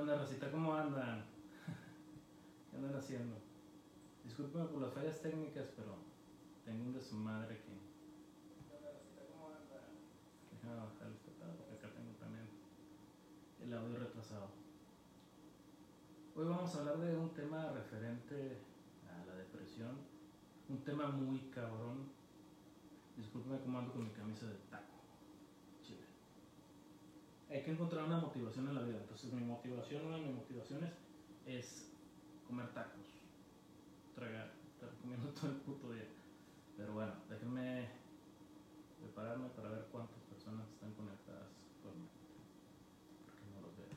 onda, Rosita? ¿Cómo andan? ¿Qué andan haciendo? Discúlpeme por las fallas técnicas, pero tengo un de su madre que. ¿Qué onda, Rosita? ¿Cómo andan? Déjame bajar este pedo porque acá tengo también el audio retrasado. Hoy vamos a hablar de un tema referente a la depresión. Un tema muy cabrón. Discúlpeme cómo ando con mi camisa de taco. Hay que encontrar una motivación en la vida. Entonces mi motivación, una de mis motivaciones es comer tacos. Tragar. Estar comiendo todo el puto día. Pero bueno, déjenme prepararme para ver cuántas personas están conectadas actualmente. Porque no los veo.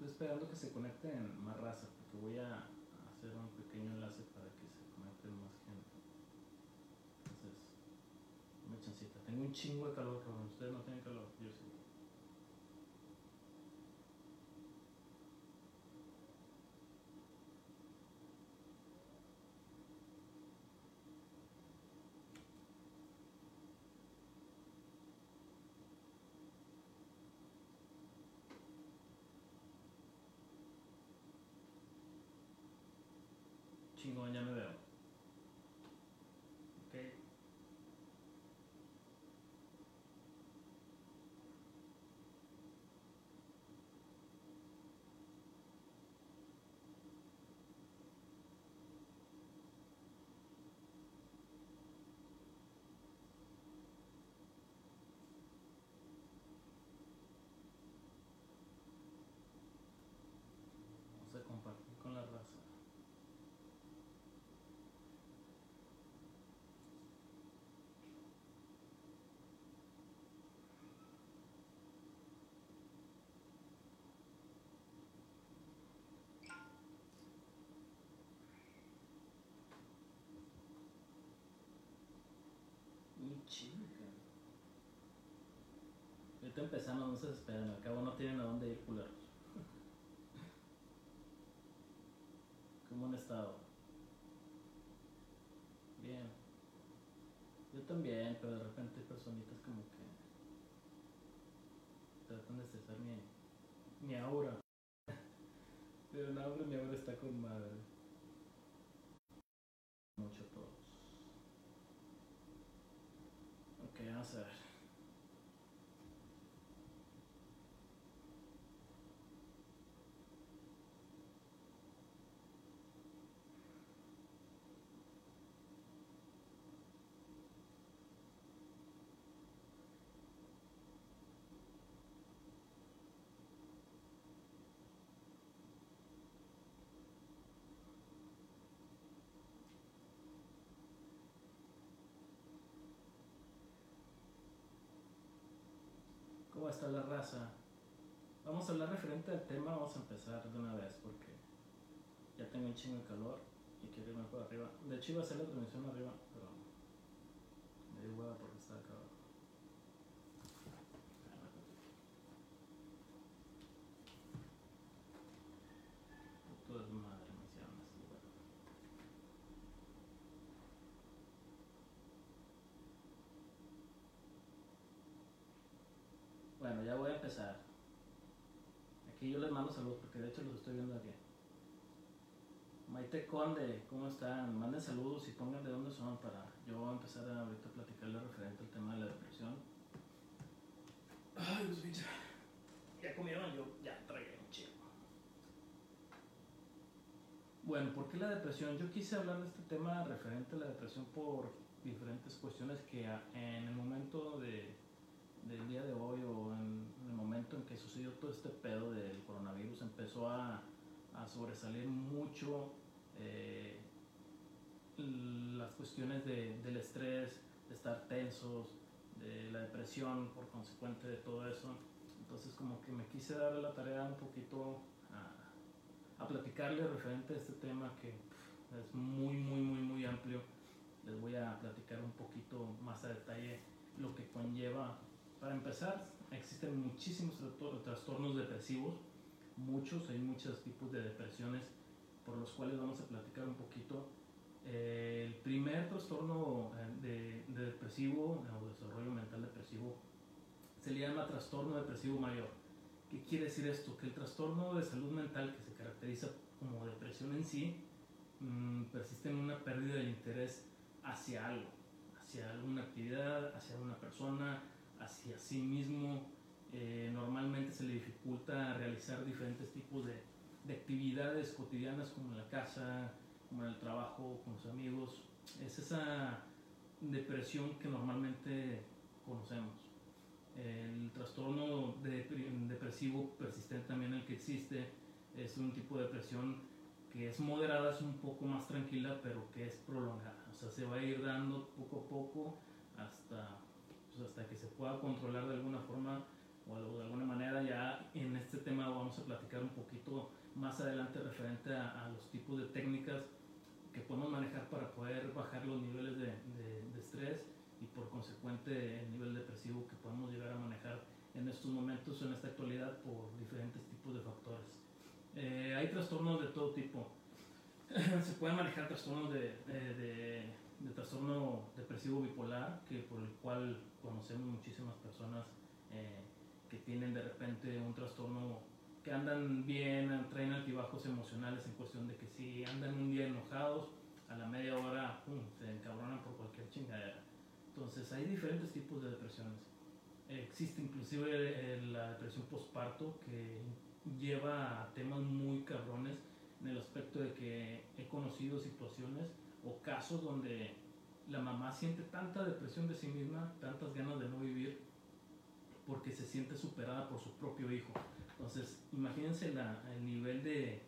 Estoy esperando que se conecten más raza, porque voy a hacer un pequeño enlace para que se conecten más gente. Entonces, una chancita. Tengo un chingo de calor. Ustedes no tienen calor, yo sí. Chingón, ya me veo. Ok. Vamos a compartir con la raza. Muy chido, cabrón. Ahorita empezamos, no se desesperen, al cabo no tienen a dónde ir culeros. ¿Cómo han estado? Bien. Yo también, pero de repente hay personitas como que tratan de cesar mi, mi aura. Pero no, mi aura está con madre. Mucho a todos. Ok, vamos a ver. ¿Cómo está la raza? Vamos a hablar referente al tema, vamos a empezar de una vez porque ya tengo un chingo de calor y quiero irme por arriba. De hecho iba a hacer la transmisión arriba, pero me dio hueva porque estaba acá abajo. Puto desmadre me hicieron este huevo. Bueno, ya voy a empezar. Aquí yo les mando saludos porque de hecho los estoy viendo aquí. Maite Conde, ¿cómo están? Manden saludos y pongan de dónde son para yo empezar a ahorita a platicarle referente al tema de la depresión. Ay, Dios mío. ¿Ya comieron? Yo ya tragué un chico. Bueno, ¿por qué la depresión? Yo quise hablar de este tema referente a la depresión por diferentes cuestiones que en el momento de, del día de hoy o en el momento en que sucedió todo este pedo del coronavirus empezó a, a sobresalir mucho eh, las cuestiones de, del estrés, de estar tensos, de la depresión por consecuente de todo eso. Entonces como que me quise dar la tarea un poquito a, a platicarle referente a este tema que es muy, muy, muy, muy amplio. Les voy a platicar un poquito más a detalle lo que conlleva. Para empezar, existen muchísimos trastornos depresivos, muchos, hay muchos tipos de depresiones por los cuales vamos a platicar un poquito. Eh, el primer trastorno eh, de, depresivo o desarrollo mental depresivo se le llama trastorno depresivo mayor. ¿Qué quiere decir esto? Que el trastorno de salud mental que se caracteriza como depresión en sí mm, persiste en una pérdida de interés hacia algo, hacia alguna actividad, hacia una persona, hacia sí mismo. Eh, normalmente se le dificulta realizar diferentes tipos de, de actividades cotidianas como en la casa, como en el trabajo, con los amigos. Es esa depresión que normalmente conocemos. El trastorno de, depresivo persistente también el que existe es un tipo de depresión que es moderada, es un poco más tranquila, pero que es prolongada. O sea, se va a ir dando poco a poco hasta, hasta que se pueda controlar de alguna forma o de alguna manera. Ya en este tema vamos a platicar un poquito más adelante referente a, los tipos de técnicas que podemos manejar para poder bajar los niveles de, de, estrés y por consecuente el nivel depresivo que podemos llegar a manejar en estos momentos, en esta actualidad, por diferentes tipos de factores. Eh, hay trastornos de todo tipo. Se pueden manejar trastornos de, de, trastorno depresivo bipolar, que por el cual conocemos muchísimas personas eh, que tienen de repente un trastorno que andan bien, traen altibajos emocionales en cuestión de que si andan un día enojados, a la media hora se encabronan por cualquier chingadera. Entonces hay diferentes tipos de depresiones. Existe inclusive eh, la depresión postparto que lleva a temas muy cabrones en el aspecto de que he conocido situaciones o casos donde la mamá siente tanta depresión de sí misma, tantas ganas de no vivir, porque se siente superada por su propio hijo. Entonces, imagínense el nivel de,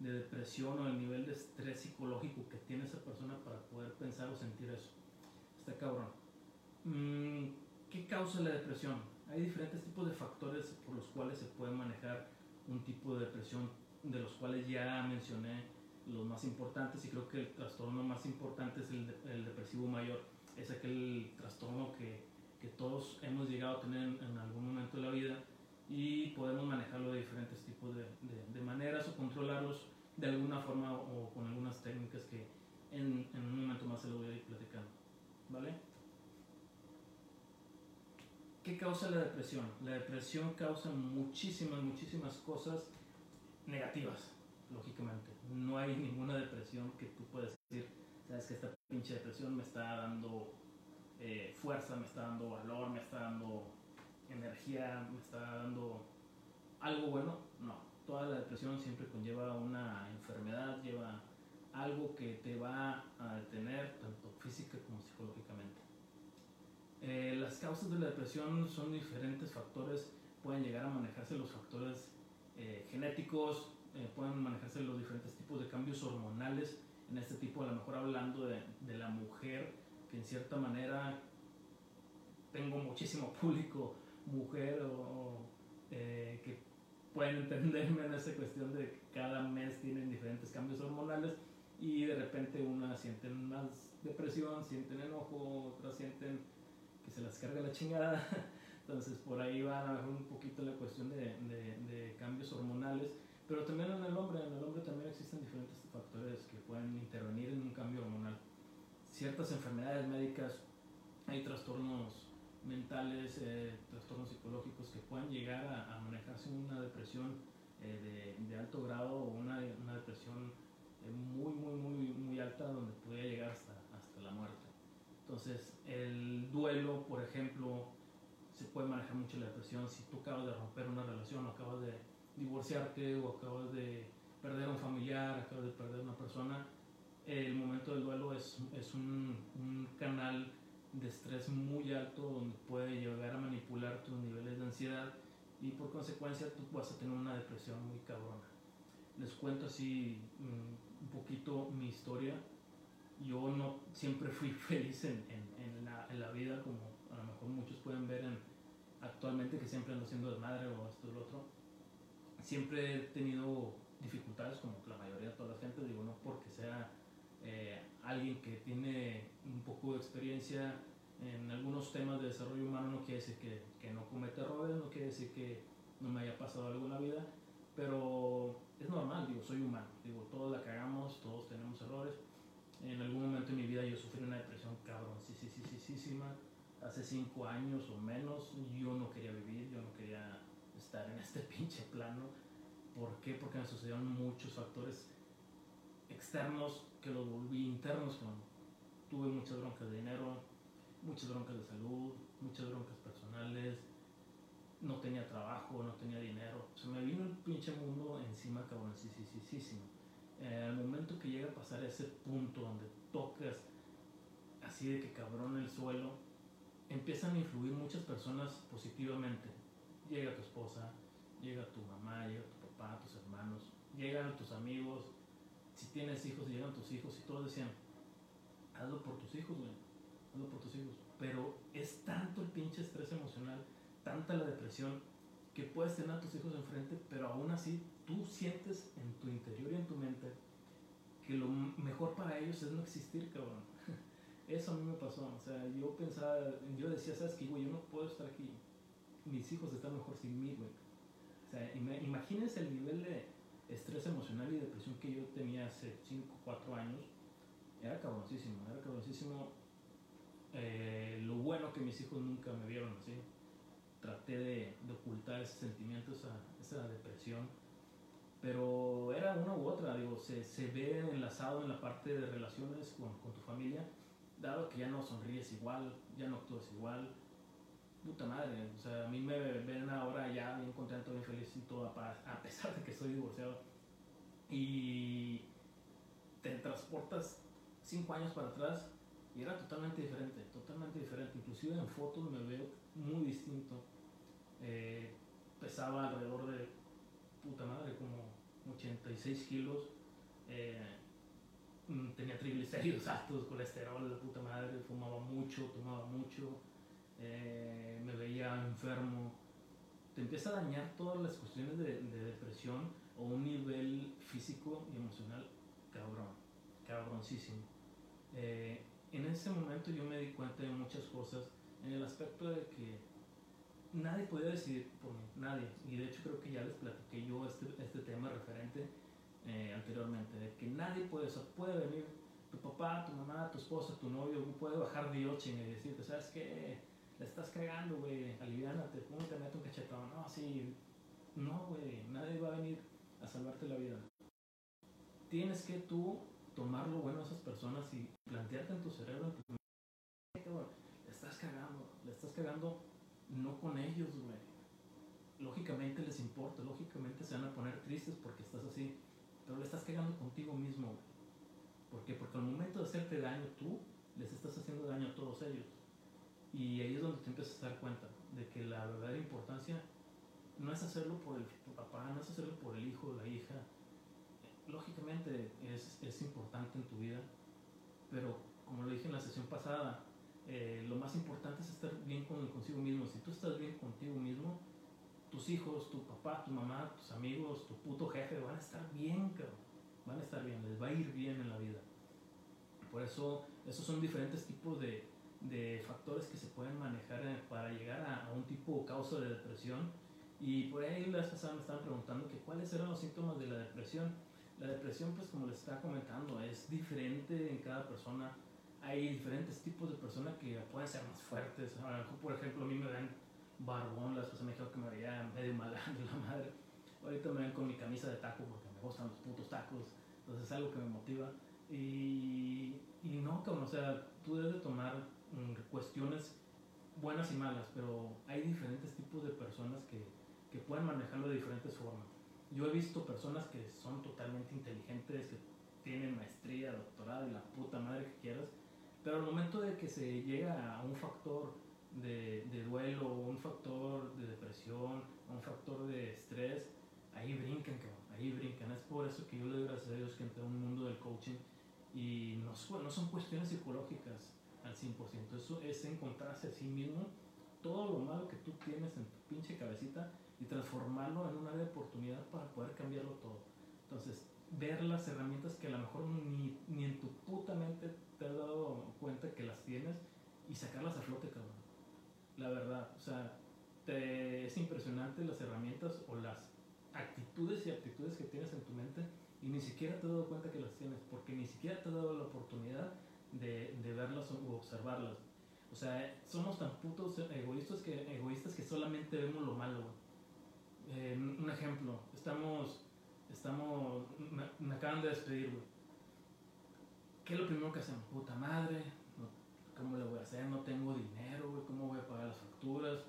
depresión o el nivel de estrés psicológico que tiene esa persona para poder pensar o sentir eso. Está cabrón. Mm, ¿Qué causa la depresión? Hay diferentes tipos de factores por los cuales se puede manejar un tipo de depresión, de los cuales ya mencioné los más importantes y creo que el trastorno más importante es el, depresivo mayor. Es aquel trastorno que, todos hemos llegado a tener en algún momento de la vida y podemos manejarlo de diferentes tipos de, de, maneras o controlarlos de alguna forma o con algunas técnicas que en, en, un momento más se lo voy a ir platicando. ¿Vale? ¿Qué causa la depresión? La depresión causa muchísimas, muchísimas cosas negativas, lógicamente. No hay ninguna depresión que tú puedas decir, sabes que esta pinche depresión me está dando eh, fuerza, me está dando valor, me está dando energía, me está dando algo bueno. No, toda la depresión siempre conlleva una enfermedad, lleva algo que te va a detener tanto física como psicológicamente. Eh, las causas de la depresión son diferentes factores, pueden llegar a manejarse los factores eh, genéticos, eh, pueden manejarse los diferentes tipos de cambios hormonales, en este tipo a lo mejor hablando de, de la mujer, que en cierta manera tengo muchísimo público mujer o, eh, que pueden entenderme en esa cuestión de que cada mes tienen diferentes cambios hormonales y de repente unas sienten más depresión, sienten enojo, otras sienten que se las carga la chingada. Entonces por ahí va a ver un poquito la cuestión de, de, de, cambios hormonales, pero también en el hombre, en el hombre también existen diferentes factores que pueden intervenir en un cambio hormonal. Ciertas enfermedades médicas, hay trastornos mentales, eh, trastornos psicológicos que puedan llegar a, manejarse una depresión eh, de, alto grado o una, una depresión eh, muy, muy, muy, muy alta donde podía llegar hasta, hasta la muerte. Entonces, el duelo, por ejemplo, se puede manejar mucho la depresión. Si tú acabas de romper una relación, o acabas de divorciarte, o acabas de perder a un familiar, acabas de perder a una persona, el momento del duelo es, es un, un, canal de estrés muy alto donde puede llegar a manipular tus niveles de ansiedad y por consecuencia tú vas a tener una depresión muy cabrona. Les cuento así mm, un poquito mi historia. Yo no siempre fui feliz en, en, en, la, en, la, vida como a lo mejor muchos pueden ver en, actualmente que siempre ando siendo madre o esto y lo otro. Siempre he tenido dificultades como la mayoría de toda la gente, digo no porque sea eh, alguien que tiene un poco de experiencia en algunos temas de desarrollo humano no quiere decir que, que, no cometa errores, no quiere decir que no me haya pasado algo en la vida, pero es normal, digo, soy humano, digo, todos la cagamos, todos tenemos errores. En algún momento en mi vida yo sufrí una depresión cabrón, sí, sí, sí, sí, sí, hace cinco años o menos, yo no quería vivir, yo no quería estar en este pinche plano. ¿Por qué? Porque me sucedieron muchos factores externos que los volví internos. tuve muchas broncas de dinero, muchas broncas de salud, muchas broncas personales, no tenía trabajo, no tenía dinero. Se me vino el pinche mundo encima, cabrón, sí, sí, sí, sí, sí. Eh, al momento que llega a pasar ese punto donde tocas así de que cabrón el suelo, empiezan a influir muchas personas positivamente. Llega tu esposa, llega tu mamá, llega tu papá, tus hermanos, llegan tus amigos, si tienes hijos, llegan tus hijos y todos decían, hazlo por tus hijos, güey, hazlo por tus hijos. Pero es tanto el pinche estrés emocional, tanta la depresión, que puedes tener a tus hijos enfrente, pero aún así tú sientes en tu interior y en tu mente que lo mejor para ellos es no existir, cabrón. Eso a mí me pasó, o sea, yo pensaba, yo decía, ¿sabes qué, güey? Yo no puedo estar aquí. Mis hijos están mejor sin mí, güey. O sea, imagínense el nivel de estrés emocional y depresión que yo tenía hace 5, 4 años. Era cabroncísimo, era cabroncísimo. Eh, lo bueno que mis hijos nunca me vieron así. Traté de, de ocultar ese sentimiento, esa, esa depresión pero era una u otra, digo, se, se, ve enlazado en la parte de relaciones con, con, tu familia, dado que ya no sonríes igual, ya no actúas igual, puta madre, o sea, a mí me ven ahora ya bien contento, bien feliz y todo, a pesar de que soy divorciado, y te transportas cinco años para atrás y era totalmente diferente, totalmente diferente, inclusive en fotos me veo muy distinto, eh, pesaba alrededor de, puta madre, como 86 kilos, eh, mm, tenía triglicéridos altos, colesterol de puta madre, fumaba mucho, tomaba mucho, eh, me veía enfermo. Te empieza a dañar todas las cuestiones de, de, depresión o un nivel físico y emocional cabrón, cabroncísimo. Eh, en ese momento yo me di cuenta de muchas cosas en el aspecto de que nadie podía decidir por mí, nadie. Y de hecho creo que ya les platiqué yo este, este tema referente eh, anteriormente, de que nadie puede, o puede venir tu papá, tu mamá, tu esposa, tu novio, puede bajar de ocho y decirte, ¿sabes qué? Le estás cagando, güey, aliviánate, ¿cómo te meto un cachetón? No, sí, no, güey, nadie va a venir a salvarte la vida. Tienes que tú tomar lo bueno a esas personas y plantearte en tu cerebro, en tu le estás cagando, le estás cagando no con ellos, güey. Lógicamente les importa, lógicamente se van a poner tristes porque estás así, pero le estás cagando contigo mismo, güey. ¿Por qué? Porque al momento de hacerte daño tú, les estás haciendo daño a todos ellos. Y ahí es donde te empiezas a dar cuenta de que la verdadera importancia no es hacerlo por el papá, no es hacerlo por el hijo, la hija. Lógicamente es, es importante en tu vida, pero como lo dije en la sesión pasada, eh, lo más importante es estar bien con, consigo mismo. Si tú estás bien contigo mismo, tus hijos, tu papá, tu mamá, tus amigos, tu puto jefe van a estar bien, cabrón. Van a estar bien, les va a ir bien en la vida. Por eso, esos son diferentes tipos de, de factores que se pueden manejar eh, para llegar a, un tipo o causa de depresión. Y por ahí la pasada me estaban preguntando que cuáles eran los síntomas de la depresión. La depresión, pues como les estaba comentando, es diferente en cada persona hay diferentes tipos de personas que pueden ser más fuertes. por ejemplo, a mí me ven barbón, las personas me que me veía medio malandro la madre. Ahorita me ven con mi camisa de taco porque me gustan los putos tacos. Entonces es algo que me motiva. Y, y no, o sea, tú debes de tomar cuestiones buenas y malas, pero hay diferentes tipos de personas que, que pueden manejarlo de diferentes formas. Yo he visto personas que son totalmente inteligentes, que tienen maestría, doctorado y la puta madre que quieras, pero al momento de que se llega a un factor de, de duelo, un factor de depresión, un factor de estrés, ahí brincan, ahí brincan. Es por eso que yo le doy gracias a Dios que entré a un mundo del coaching y no, no son cuestiones psicológicas al 100%, eso es encontrarse a sí mismo todo lo malo que tú tienes en tu pinche cabecita y transformarlo en un área de oportunidad para poder cambiarlo todo. Entonces, ver las herramientas que a lo mejor ni, ni en tu puta mente te has dado cuenta que las tienes y sacarlas a flote, cabrón. La verdad, o sea, te, es impresionante las herramientas o las actitudes y aptitudes que tienes en tu mente y ni siquiera te has dado cuenta que las tienes, porque ni siquiera te has dado la oportunidad de, de verlas o observarlas. O sea, somos tan putos egoístas que, egoístas que solamente vemos lo malo, eh, un ejemplo, estamos, estamos, me, acaban de despedir, güey. ¿Qué es lo primero que hacen? Puta madre, ¿cómo le voy a hacer? No tengo dinero, güey, ¿cómo voy a pagar las facturas?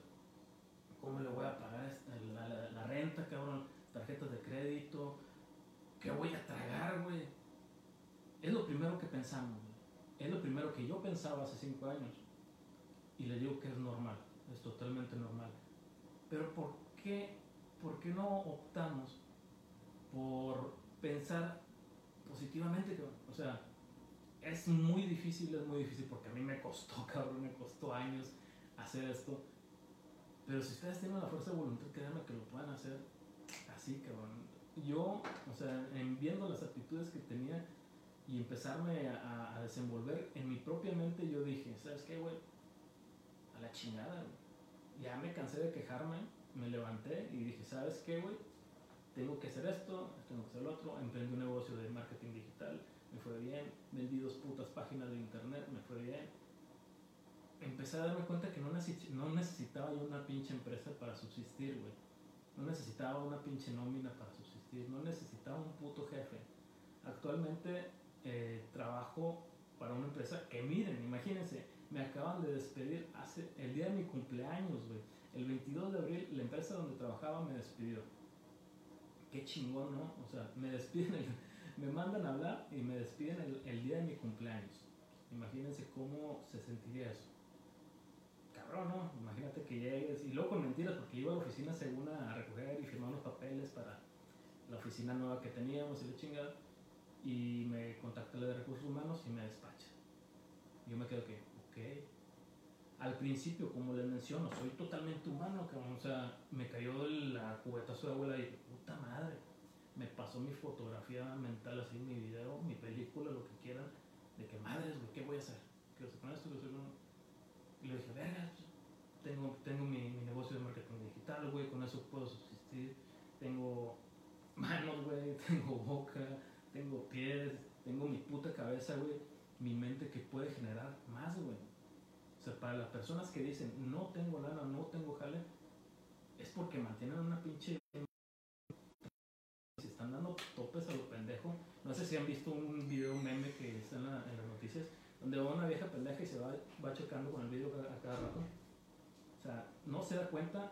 ¿Cómo le voy a pagar la, la, renta, cabrón? Tarjetas de crédito. ¿Qué voy a tragar, güey? Es lo primero que pensamos. Es lo primero que yo pensaba hace cinco años. Y le digo que es normal, es totalmente normal. Pero ¿por qué, por qué no optamos por pensar positivamente? O sea, es muy difícil, es muy difícil porque a mí me costó, cabrón, me costó años hacer esto. Pero si ustedes tienen la fuerza de voluntad, créanme que lo puedan hacer así, cabrón. Yo, o sea, en viendo las actitudes que tenía y empezarme a, a desenvolver en mi propia mente, yo dije, ¿sabes qué, güey? A la chingada, Ya me cansé de quejarme, me levanté y dije, ¿sabes qué, güey? Tengo que hacer esto, tengo que hacer lo otro. Emprendí un negocio de marketing digital, me fue bien. Vendí dos putas páginas de internet, me fue bien. Empecé a darme cuenta que no, no necesitaba yo una pinche empresa para subsistir, güey. No necesitaba una pinche nómina para subsistir, no necesitaba un puto jefe. Actualmente eh, trabajo para una empresa que miren, imagínense, me acaban de despedir hace el día de mi cumpleaños, güey. El 22 de abril la empresa donde trabajaba me despidió. Qué chingón, ¿no? O sea, me despiden, me mandan a hablar y me despiden el, el día de mi cumpleaños. Imagínense cómo se sentiría eso. Cabrón, ¿no? Imagínate que llegues y luego con mentiras porque iba a la oficina según a recoger y firmar los papeles para la oficina nueva que teníamos y la chingada. Y me contacta la de recursos humanos y me despacha. Yo me quedo que, ok, al principio, como les menciono, soy totalmente humano, O sea, me cayó la cubetazo de abuela y dije, puta madre. Me pasó mi fotografía mental, así, mi video, mi película, lo que quieran, de que madres, ¿qué voy a hacer? ¿Qué con esto? Y le dije, verga, tengo, tengo mi, mi, negocio de marketing digital, güey, con eso puedo subsistir. Tengo manos, güey, tengo boca, tengo pies, tengo mi puta cabeza, güey, mi mente que puede generar más, güey sea, para las personas que dicen no tengo lana, no tengo jale, es porque mantienen una pinche. Si están dando topes a lo pendejo. No sé si han visto un video, meme que está en, las noticias, donde va una vieja pendeja y se va, va chocando con el video a, cada rato. O sea, no se da cuenta,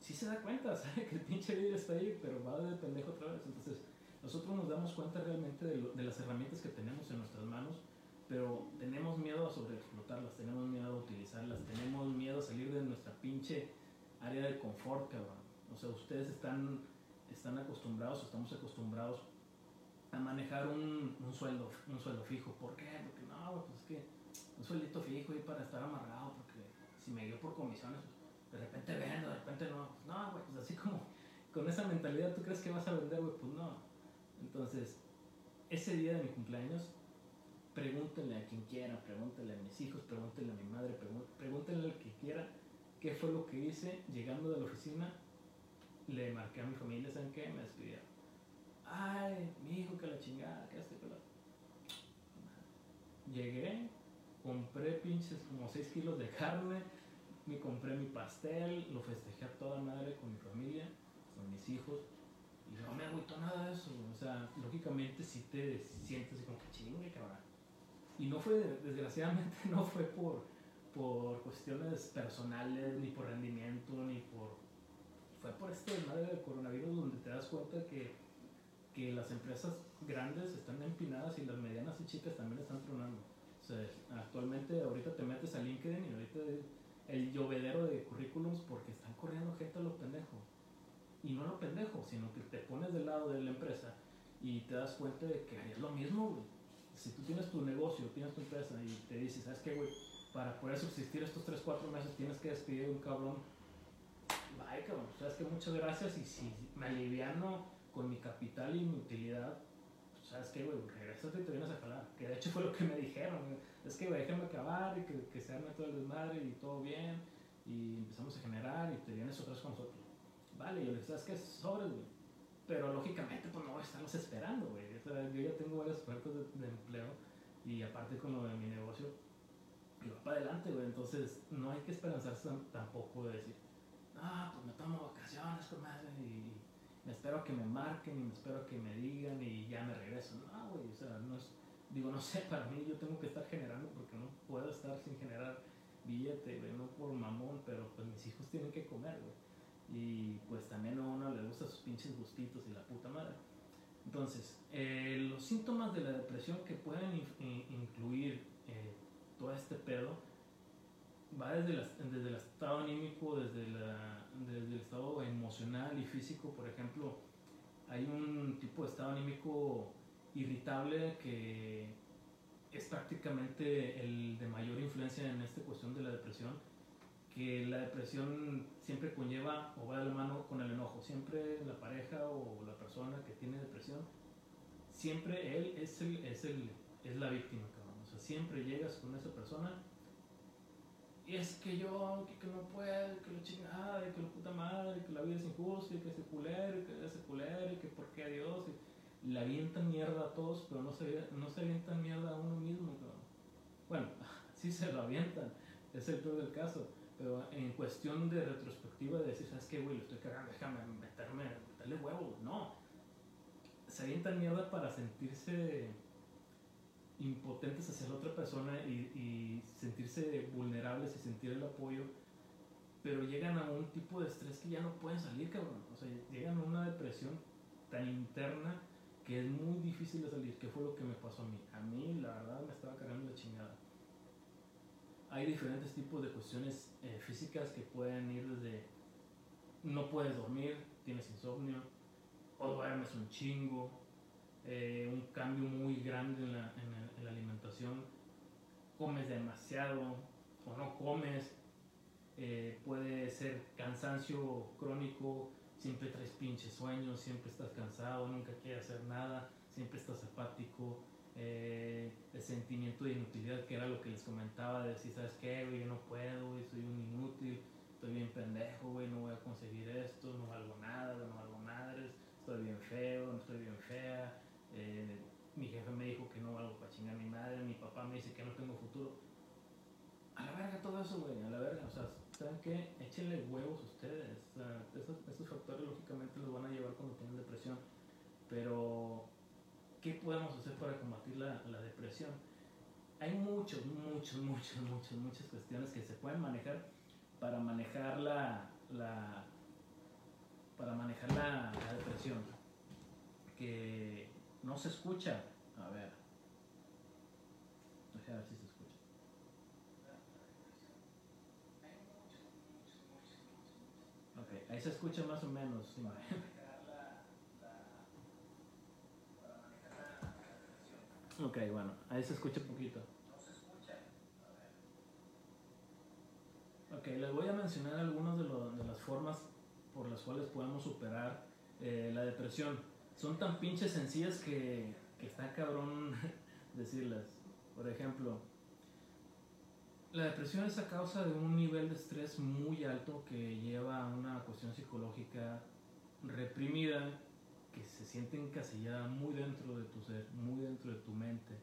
sí se da cuenta, sabe que el pinche video está ahí, pero va de pendejo otra vez. Entonces, nosotros nos damos cuenta realmente de, de las herramientas que tenemos en nuestras manos pero tenemos miedo a sobreexplotarlas, tenemos miedo a utilizarlas, tenemos miedo a salir de nuestra pinche área de confort, cabrón. O sea, ustedes están, están acostumbrados, estamos acostumbrados a manejar un, sueldo, un sueldo fijo. ¿Por qué? Porque no, pues es que un sueldito fijo ahí para estar amarrado, porque si me dio por comisiones, pues, de repente vendo, de repente no. Pues no, pues así como con esa mentalidad, ¿tú crees que vas a vender, güey? Pues no. Entonces, ese día de mi cumpleaños, pregúntenle a quien quiera, pregúntenle a mis hijos, pregúntenle a mi madre, pregúntenle al que quiera qué fue lo que hice llegando de la oficina. Le marqué a mi familia, ¿saben qué? Me despidieron. Ay, mi hijo, que la chingada, que hace la... Llegué, compré pinches como 6 kilos de carne, me compré mi pastel, lo festejé a toda madre con mi familia, con mis hijos, y no me agüito nada de eso, o sea, lógicamente si te sientes como que chingue, cabrón. Y no fue, desgraciadamente, no fue por, por cuestiones personales, ni por rendimiento, ni por... Fue por este madre del coronavirus donde te das cuenta que, que las empresas grandes están empinadas y las medianas y chicas también están tronando. O sea, actualmente ahorita te metes a LinkedIn y ahorita el llovedero de currículums porque están corriendo gente a los pendejos. Y no lo pendejo, sino que te pones del lado de la empresa y te das cuenta de que harías lo mismo, güey. Si tú tienes tu negocio, tienes tu empresa y te dices, ¿sabes qué, güey? Para poder subsistir estos 3, 4 meses tienes que despedir a un cabrón. Bye, cabrón. ¿Sabes que Muchas gracias y si me aliviano con mi capital y mi utilidad, pues, ¿sabes qué, güey? Regresate y te vienes a jalar. Que de hecho fue lo que me dijeron. Es que, güey, déjame acabar y que, que se arme todo el desmadre y todo bien. Y empezamos a generar y te vienes otra vez con nosotros. Vale, yo le ¿sabes qué? Sobres, güey. Pero lógicamente, pues no voy a estarlos esperando, güey. yo ya tengo varias ofertas de, empleo y aparte con lo de mi negocio, y va para adelante, güey. Entonces, no hay que esperanzarse tampoco de decir, ah, pues me tomo vacaciones, comadre, y me espero que me marquen y me espero que me digan y ya me regreso. No, güey, o sea, no es, digo, no sé, para mí yo tengo que estar generando porque no puedo estar sin generar billete, güey, no por mamón, pero pues mis hijos tienen que comer, güey. Y pues también a uno le gusta sus pinches gustitos y la puta madre. Entonces, eh, los síntomas de la depresión que pueden incluir eh, todo este pedo va desde, desde el estado anímico, desde, la, desde el estado emocional y físico. Por ejemplo, hay un tipo de estado anímico irritable que es prácticamente el de mayor influencia en esta cuestión de la depresión que la depresión siempre conlleva o va de la mano con el enojo. Siempre la pareja o la persona que tiene depresión, siempre él es, el, es, el, es la víctima, cabrón. O sea, siempre llegas con esa persona y es que yo, que, no puedo, que lo chingada, que la puta madre, que la vida es injusta, que ese culero, que ese culero, que por qué Dios. Y le avientan mierda a todos, pero no se, no se avientan mierda a uno mismo, cabrón. Bueno, sí se lo avientan, es el peor del caso pero en cuestión de retrospectiva, de decir, ¿sabes qué, güey? Lo estoy cagando, déjame meterme, meterle huevo. No. Se avientan mierda para sentirse impotentes hacia la otra persona y, sentirse vulnerables y sentir el apoyo, pero llegan a un tipo de estrés que ya no pueden salir, cabrón. O sea, llegan a una depresión tan interna que es muy difícil de salir. ¿Qué fue lo que me pasó a mí? A mí, la verdad, me estaba cagando la chingada hay diferentes tipos de cuestiones eh, físicas que pueden ir desde no puedes dormir, tienes insomnio, o duermes un chingo, eh, un cambio muy grande en la, en la, alimentación, comes demasiado o no comes, eh, puede ser cansancio crónico, siempre traes pinches sueños, siempre estás cansado, nunca quieres hacer nada, siempre estás apático, eh, el sentimiento de inutilidad, que era lo que les comentaba, de decir, ¿sabes qué? Yo no puedo, güey, soy un inútil, estoy bien pendejo, güey, no voy a conseguir esto, no valgo nada, no valgo madres, estoy bien feo, no estoy bien fea, eh, mi jefe me dijo que no valgo para chingar a mi madre, mi papá me dice que no tengo futuro. A la verga todo eso, güey, a la verga, o sea, ¿saben qué? Échenle huevos ustedes, o sea, esos, esos factores lógicamente los van a llevar cuando tienen depresión, pero ¿qué podemos hacer para combatir la, la depresión? Hay muchos, muchos, muchos, muchos, muchas cuestiones que se pueden manejar para manejar la, la para manejar la, la depresión que no se escucha. A ver. A ver si se escucha. Ok, ahí se escucha más o menos. Sí, Ok, bueno, ahí se escucha un poquito. Ok, les voy a mencionar algunas de, de las formas por las cuales podemos superar eh, la depresión. Son tan pinches sencillas que, que está cabrón decirlas. Por ejemplo, la depresión es a causa de un nivel de estrés muy alto que lleva a una cuestión psicológica reprimida que se siente encasillada muy dentro de tu ser, muy dentro de tu mente,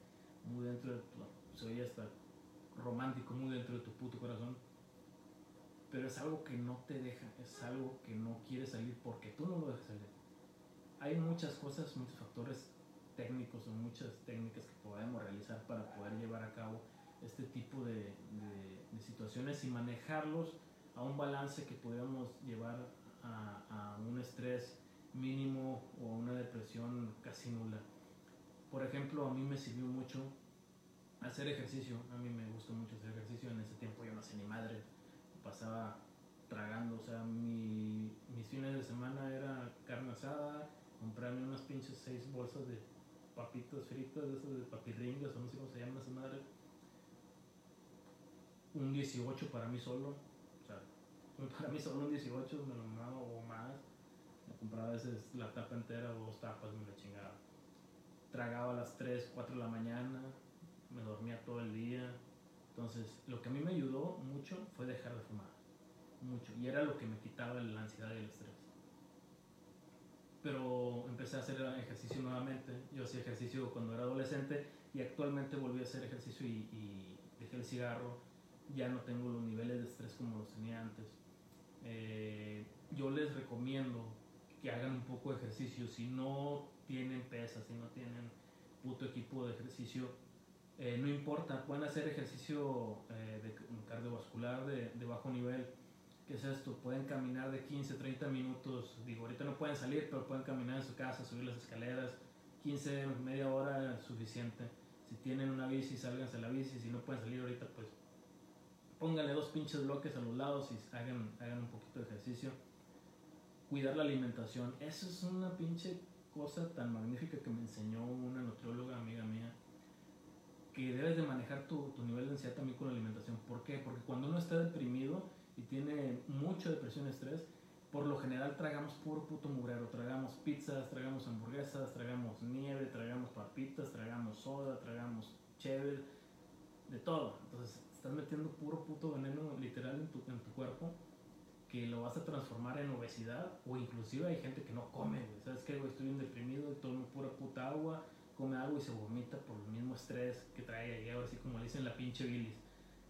muy dentro de tu, soy hasta romántico, muy dentro de tu puto corazón. Pero es algo que no te deja, es algo que no quiere salir porque tú no lo dejas salir. hay muchas cosas, muchos factores técnicos o muchas técnicas que podemos realizar para poder llevar a cabo este tipo de, de, situaciones y manejarlos a un balance que podamos llevar a, a, un estrés mínimo o una depresión casi nula. Por ejemplo, a mí me sirvió mucho hacer ejercicio. A mí me gustó mucho hacer ejercicio. En ese tiempo yo no sé ni madre. Pasaba tragando. O sea, mi, mis fines de semana era carne asada, comprarme unas pinches seis bolsas de papitos fritos, de esos de papirringas o no sé cómo se llama esa madre. Un 18 para mí solo. O sea, para mí solo un 18 me lo mamaba o más. Compraba a veces la tapa entera o dos tapas, me la chingaba. Tragaba a las 3, 4 de la mañana, me dormía todo el día. Entonces, lo que a mí me ayudó mucho fue dejar de fumar. Mucho. Y era lo que me quitaba la ansiedad y el estrés pero empecé a hacer ejercicio nuevamente. Yo hacía ejercicio cuando era adolescente y actualmente volví a hacer ejercicio y, dejé el cigarro. Ya no tengo los niveles de estrés como los tenía antes. Eh, yo les recomiendo que hagan un poco de ejercicio. Si no tienen pesas, si no tienen puto equipo de ejercicio, eh, no importa, pueden hacer ejercicio eh, de cardiovascular de, de bajo nivel ¿qué es esto? Pueden caminar de 15, 30 minutos, digo, ahorita no pueden salir, pero pueden caminar en su casa, subir las escaleras, 15, media hora es suficiente. Si tienen una bici, sálganse la bici, si no pueden salir ahorita, pues pónganle dos pinches bloques a los lados y hagan, hagan un poquito de ejercicio. Cuidar la alimentación, eso es una pinche cosa tan magnífica que me enseñó una nutrióloga amiga mía que debes de manejar tu, tu nivel de ansiedad también con la alimentación. ¿Por qué? Porque cuando uno está deprimido, y tiene mucho depresión estrés, por lo general tragamos puro puto mugrero. Tragamos pizzas, tragamos hamburguesas, tragamos nieve, tragamos papitas, tragamos soda, tragamos chévere, de todo. Entonces estás metiendo puro puto veneno literal en tu, en tu cuerpo que lo vas a transformar en obesidad o inclusive hay gente que no come, ¿Sabes qué, Estoy bien deprimido, tomo pura puta agua, come agua y se vomita por el mismo estrés que trae ahí, así como le dicen la pinche bilis.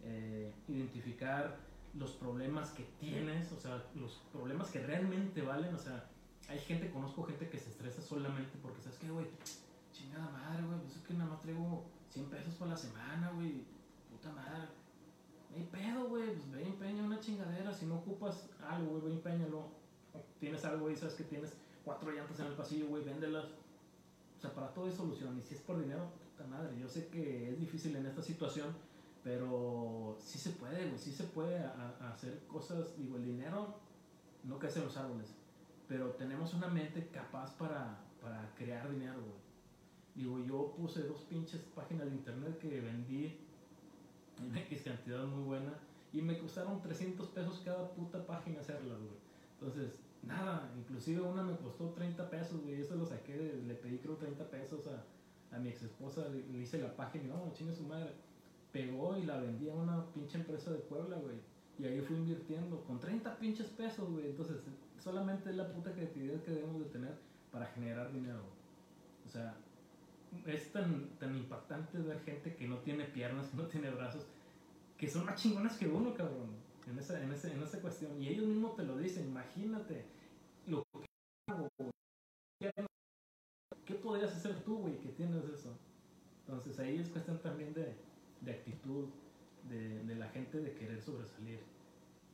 Eh, identificar los problemas que tienes, o sea, los problemas que realmente valen, o sea, hay gente, conozco gente que se estresa solamente porque, ¿sabes qué, güey? Chingada madre, güey, pues es que nada más traigo 100 pesos por la semana, güey, puta madre. Hay pedo, güey, pues ve empeña una chingadera, si no ocupas algo, güey, ve empeñalo. Tienes algo, güey, sabes que tienes cuatro llantas en el pasillo, güey, véndelas. O sea, para todo hay solución, y si es por dinero, puta madre, yo sé que es difícil en esta situación, pero sí se puede, güey, sí se puede hacer cosas, digo, el dinero no crece en los árboles, pero tenemos una mente capaz para, para crear dinero, güey. Digo, yo puse dos pinches páginas de internet que vendí en X cantidad muy buena y me costaron 300 pesos cada puta página hacerlas, güey. Entonces, nada, inclusive una me costó 30 pesos, güey, eso lo saqué, le pedí creo 30 pesos a, a mi ex esposa, le, hice la página no, oh, chingue su madre pegó y la vendí a una pinche empresa de Puebla, güey. Y ahí fui invirtiendo con 30 pinches pesos, güey. Entonces, solamente es la puta creatividad que debemos de tener para generar dinero. O sea, es tan, tan impactante ver gente que no tiene piernas, no tiene brazos, que son más chingonas que uno, cabrón. En esa, en, ese, en esa cuestión. Y ellos mismos te lo dicen. Imagínate lo que hago, ¿Qué podrías hacer tú, güey, que tienes eso? Entonces ahí es cuestión también de, de actitud de, de la gente de querer sobresalir.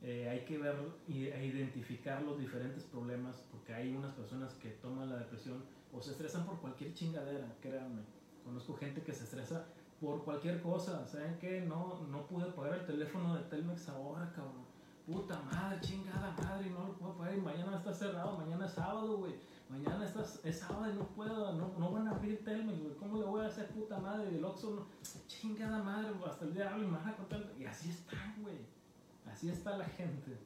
Eh, hay que ver e identificar los diferentes problemas porque hay unas personas que toman la depresión o se estresan por cualquier chingadera, créanme. Conozco gente que se estresa por cualquier cosa. ¿Saben qué? No, no pude pagar el teléfono de Telmex ahora, cabrón. Puta madre, chingada madre, no lo puedo pagar. mañana está cerrado, mañana es sábado, güey mañana estás, es sábado y no puedo, no, no van a abrir Telmex, güey, ¿cómo le voy a hacer puta madre del Oxxo? No, chingada madre, hasta el día de hoy me van a contar, y así están, güey, así está la gente.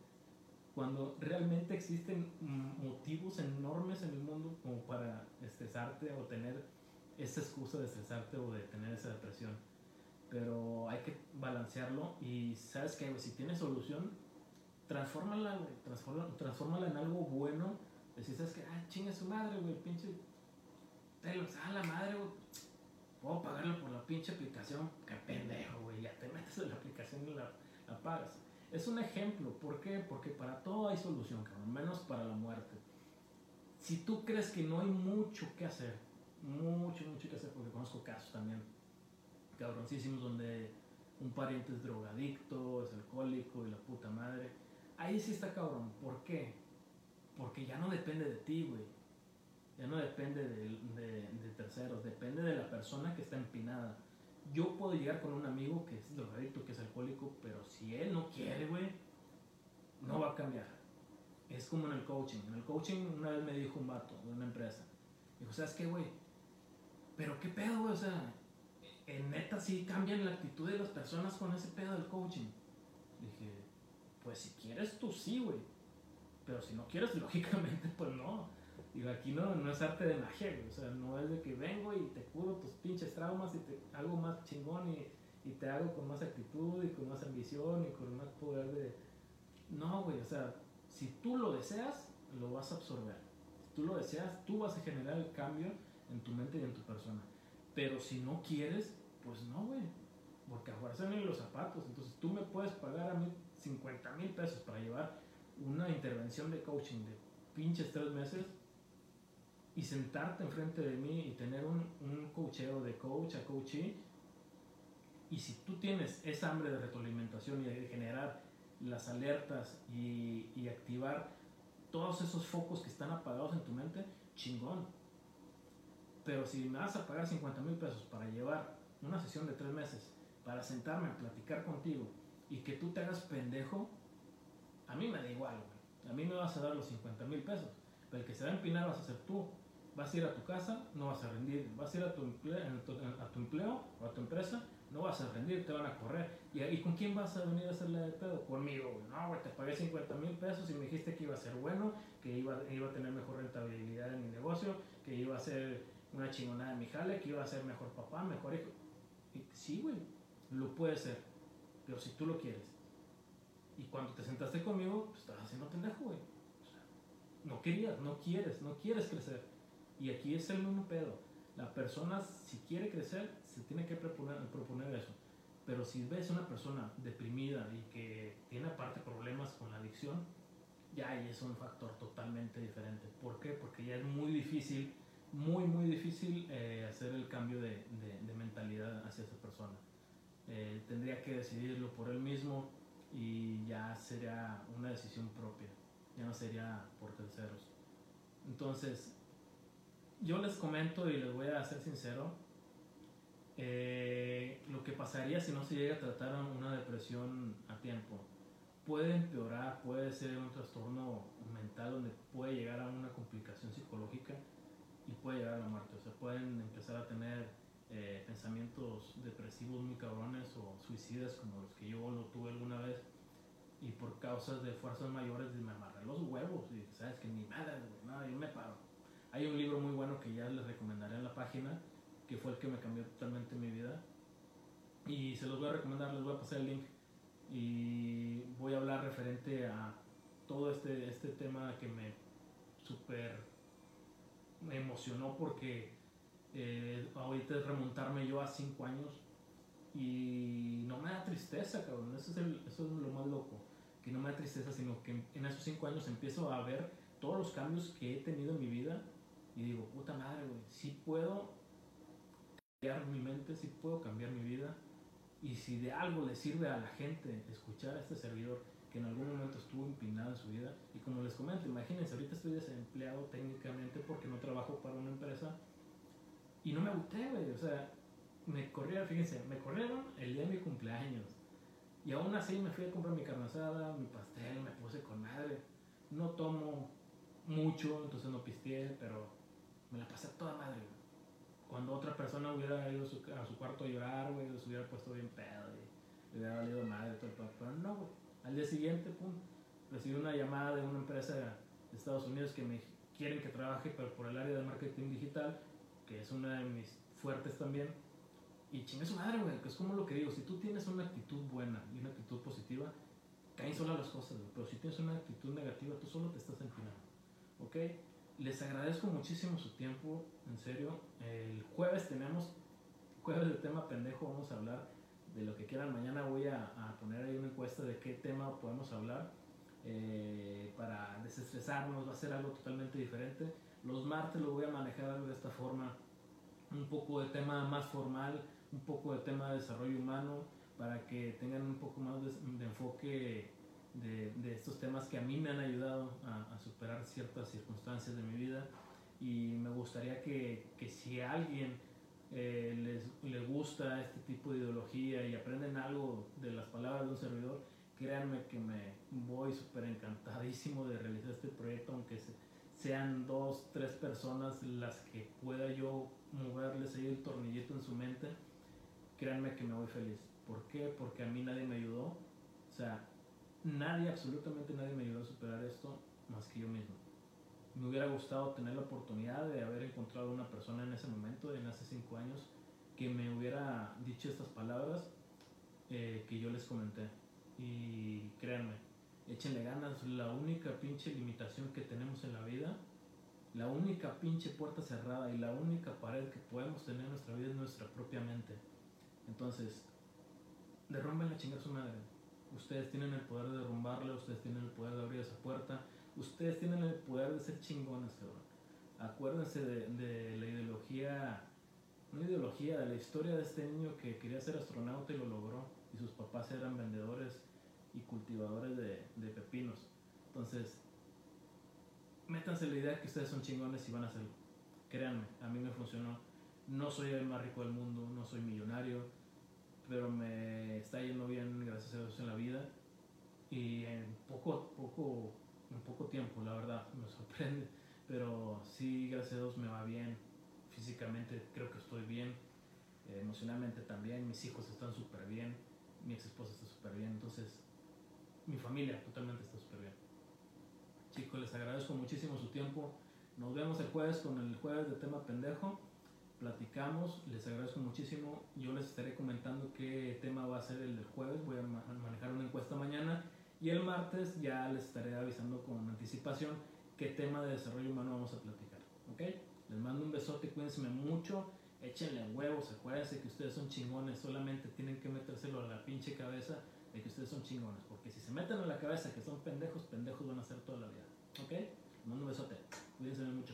Cuando realmente existen motivos enormes en el mundo como para estresarte o tener esa excusa de estresarte o de tener esa depresión. Pero hay que balancearlo y sabes que si tienes solución, transfórmala, güey, transfórmala en algo bueno Decís, ¿sabes que Ah, chinga su madre, güey, pinche. Telos, ah, la madre, güey. Puedo pagarlo por la pinche aplicación. Qué pendejo, güey. Ya te metes en la aplicación y la, la pagas. Es un ejemplo. ¿Por qué? Porque para todo hay solución, cabrón. Menos para la muerte. si tú crees que no hay mucho que hacer, mucho, mucho que hacer, porque conozco casos también cabroncísimos donde un pariente es drogadicto, es alcohólico y la puta madre. Ahí sí está cabrón. ¿Por qué? Porque ya no depende de ti, güey. Ya no depende de, de, terceros, depende de la persona que está empinada. Yo puedo llegar con un amigo que es drogadicto, que es alcohólico, pero si él no quiere, güey, no va a cambiar. Es como en el coaching. En el coaching una vez me dijo un vato de una empresa. Dijo, ¿sabes qué, güey? Pero qué pedo, güey. O sea, en neta sí cambian la actitud de las personas con ese pedo del coaching. Dije, pues si quieres tú sí, güey. Pero si no quieres, lógicamente, pues no. Aquí no, no es arte de magia, güey. O sea, no es de que vengo y te curo tus pinches traumas y te hago más chingón y, y te hago con más actitud y con más ambición y con más poder de... No, güey, o sea, si tú lo deseas, lo vas a absorber. Si tú lo deseas, tú vas a generar el cambio en tu mente y en tu persona. Pero si no quieres, pues no, güey. Porque ahora se ven los zapatos. Entonces tú me puedes pagar a mí 50 mil pesos para llevar una intervención de coaching de pinches tres meses y sentarte enfrente de mí y tener un, un coacheo de coach a coachee. Y si tú tienes esa hambre de retroalimentación y de generar las alertas y, y activar todos esos focos que están apagados en tu mente, chingón. Pero si me vas a pagar 50 mil pesos para llevar una sesión de tres meses, para sentarme a platicar contigo y que tú te hagas pendejo, a mí me da igual. A mí me vas a dar los 50 mil pesos. Pero el que se va a empinar vas a ser tú. Vas a ir a tu casa, no vas a rendir. Vas a ir a tu, empleo, a tu empleo o a tu empresa, no vas a rendir, te van a correr. ¿Y, ¿Y con quién vas a venir a hacerle de pedo? Conmigo, güey. No, güey, te pagué 50 mil pesos y me dijiste que iba a ser bueno, que iba, iba a tener mejor rentabilidad en mi negocio, que iba a ser una chingonada en mi jale, que iba a ser mejor papá, mejor hijo. Y, sí, güey, lo puede ser, pero si tú lo quieres. Y cuando te sentaste conmigo, pues estabas haciendo pendejo, güey. no querías, no quieres, no quieres crecer. Y aquí es el mismo pedo. La persona, si quiere crecer, se tiene que proponer, proponer eso. Pero si ves una persona deprimida y que tiene aparte problemas con la adicción, ya ahí es un factor totalmente diferente. ¿Por qué? Porque ya es muy difícil muy, muy difícil eh, hacer el cambio de, de, mentalidad hacia esa persona. Eh, tendría que decidirlo por él mismo y ya sería una decisión propia, ya no sería por terceros. Entonces, yo les comento y les voy a ser sincero, eh, lo que pasaría si no se llega a tratar una depresión a tiempo. Puede empeorar, puede ser un trastorno mental donde puede llegar a una complicación psicológica y puede llegar a la muerte. O sea, pueden empezar a tener eh, pensamientos depresivos muy cabrones o suicidas como los que yo lo tuve alguna vez y por causas de fuerzas mayores me amarré los huevos y sabes que ni nada, nada, yo me paro. Hay un libro muy bueno que ya les recomendaré en la página, que fue el que me cambió totalmente mi vida. Y se los voy a recomendar, les voy a pasar el link. Y voy a hablar referente a todo este, este tema que me super me emocionó porque eh, ahorita es remontarme yo a cinco años y no me da tristeza, cabrón. Eso es, eso es lo más loco. Que no me da tristeza, sino que en esos cinco años empiezo a ver todos los cambios que he tenido en mi vida y digo, puta madre, güey, sí puedo cambiar mi mente, sí puedo cambiar mi vida. Y si de algo le sirve a la gente escuchar a este servidor que en algún momento estuvo empinado en su vida. Y como les comento, imagínense, ahorita estoy desempleado técnicamente porque no trabajo para una empresa y no me gusté, güey. O sea, me corrieron, fíjense, me corrieron el día de mi cumpleaños. Y aún así me fui a comprar mi carne asada, mi pastel, me puse con madre. No tomo mucho, entonces no pisteé, pero me la pasé toda madre, güey. Cuando otra persona hubiera ido su, a su cuarto a llorar, güey, se hubiera puesto bien pedo le hubiera valido madre todo el Pero no, güey al día siguiente, pum, recibí una llamada de una empresa de Estados Unidos que me quieren que trabaje pero por el área de marketing digital, que es una de mis fuertes también. Y chingue su madre, güey, que es como lo que digo, si tú tienes una actitud buena y una actitud positiva, caen solas las cosas, pero si tienes una actitud negativa, tú solo te estás empinando, ¿ok? Les agradezco muchísimo su tiempo, en serio. El jueves tenemos, jueves de tema pendejo, vamos a hablar de lo que quieran. Mañana voy a, poner ahí una encuesta de qué tema podemos hablar eh, para desestresarnos. Va a ser algo totalmente diferente. Los martes lo voy a manejar de esta forma, un poco de tema más formal, un poco de tema de desarrollo humano, para que tengan un poco más de, enfoque de, estos temas que a mí me han ayudado a, a, superar ciertas circunstancias de mi vida. Y me gustaría que, que si a alguien eh, les, les gusta este tipo de ideología y aprenden algo de las palabras de un servidor, créanme que me voy súper encantadísimo de realizar este proyecto, aunque sean dos, tres personas las que pueda yo moverles ahí el tornillito en su mente, créanme que me voy feliz. ¿Por qué? Porque a mí nadie me ayudó. O sea, nadie, absolutamente nadie me ayudó a superar esto más que yo mismo. Me hubiera gustado tener la oportunidad de haber encontrado una persona en ese momento, en hace cinco años, que me hubiera dicho estas palabras eh, que yo les comenté y créanme, échenle ganas. La única pinche limitación que tenemos en la vida, la única pinche puerta cerrada y la única pared que podemos tener en nuestra vida es nuestra propia mente. Entonces, derrumben la chingada su madre. Ustedes tienen el poder de derrumbarla, ustedes tienen el poder de abrir esa puerta, ustedes tienen el poder de ser chingones, cabrón. Acuérdense de, la ideología, una ideología de la historia de este niño que quería ser astronauta y lo logró, y sus papás eran vendedores y cultivadores de, de pepinos. Entonces, métanse la idea que ustedes son chingones y van a hacerlo. Créanme, a mí me funcionó. No soy el más rico del mundo, no soy millonario, pero me está yendo bien, gracias a Dios, en la vida. Y en poco, poco, en poco tiempo, la verdad, me sorprende. Pero sí, gracias a Dios, me va bien. Físicamente creo que estoy bien. emocionalmente también. Mis hijos están súper bien. Mi ex esposa está súper bien. Entonces, mi familia totalmente está súper bien. Chicos, les agradezco muchísimo su tiempo. Nos vemos el jueves con el jueves de tema pendejo platicamos, les agradezco muchísimo. Yo les estaré comentando qué tema va a ser el del jueves, voy a manejar una encuesta mañana y el martes ya les estaré avisando con anticipación qué tema de desarrollo humano vamos a platicar. ¿Ok? Les mando un besote, cuídense mucho, échenle huevos, acuérdense que ustedes son chingones, solamente tienen que metérselo a la pinche cabeza de que ustedes son chingones, porque si se meten a la cabeza que son pendejos, pendejos van a ser toda la vida. ¿Ok? Les mando un besote, cuídense mucho.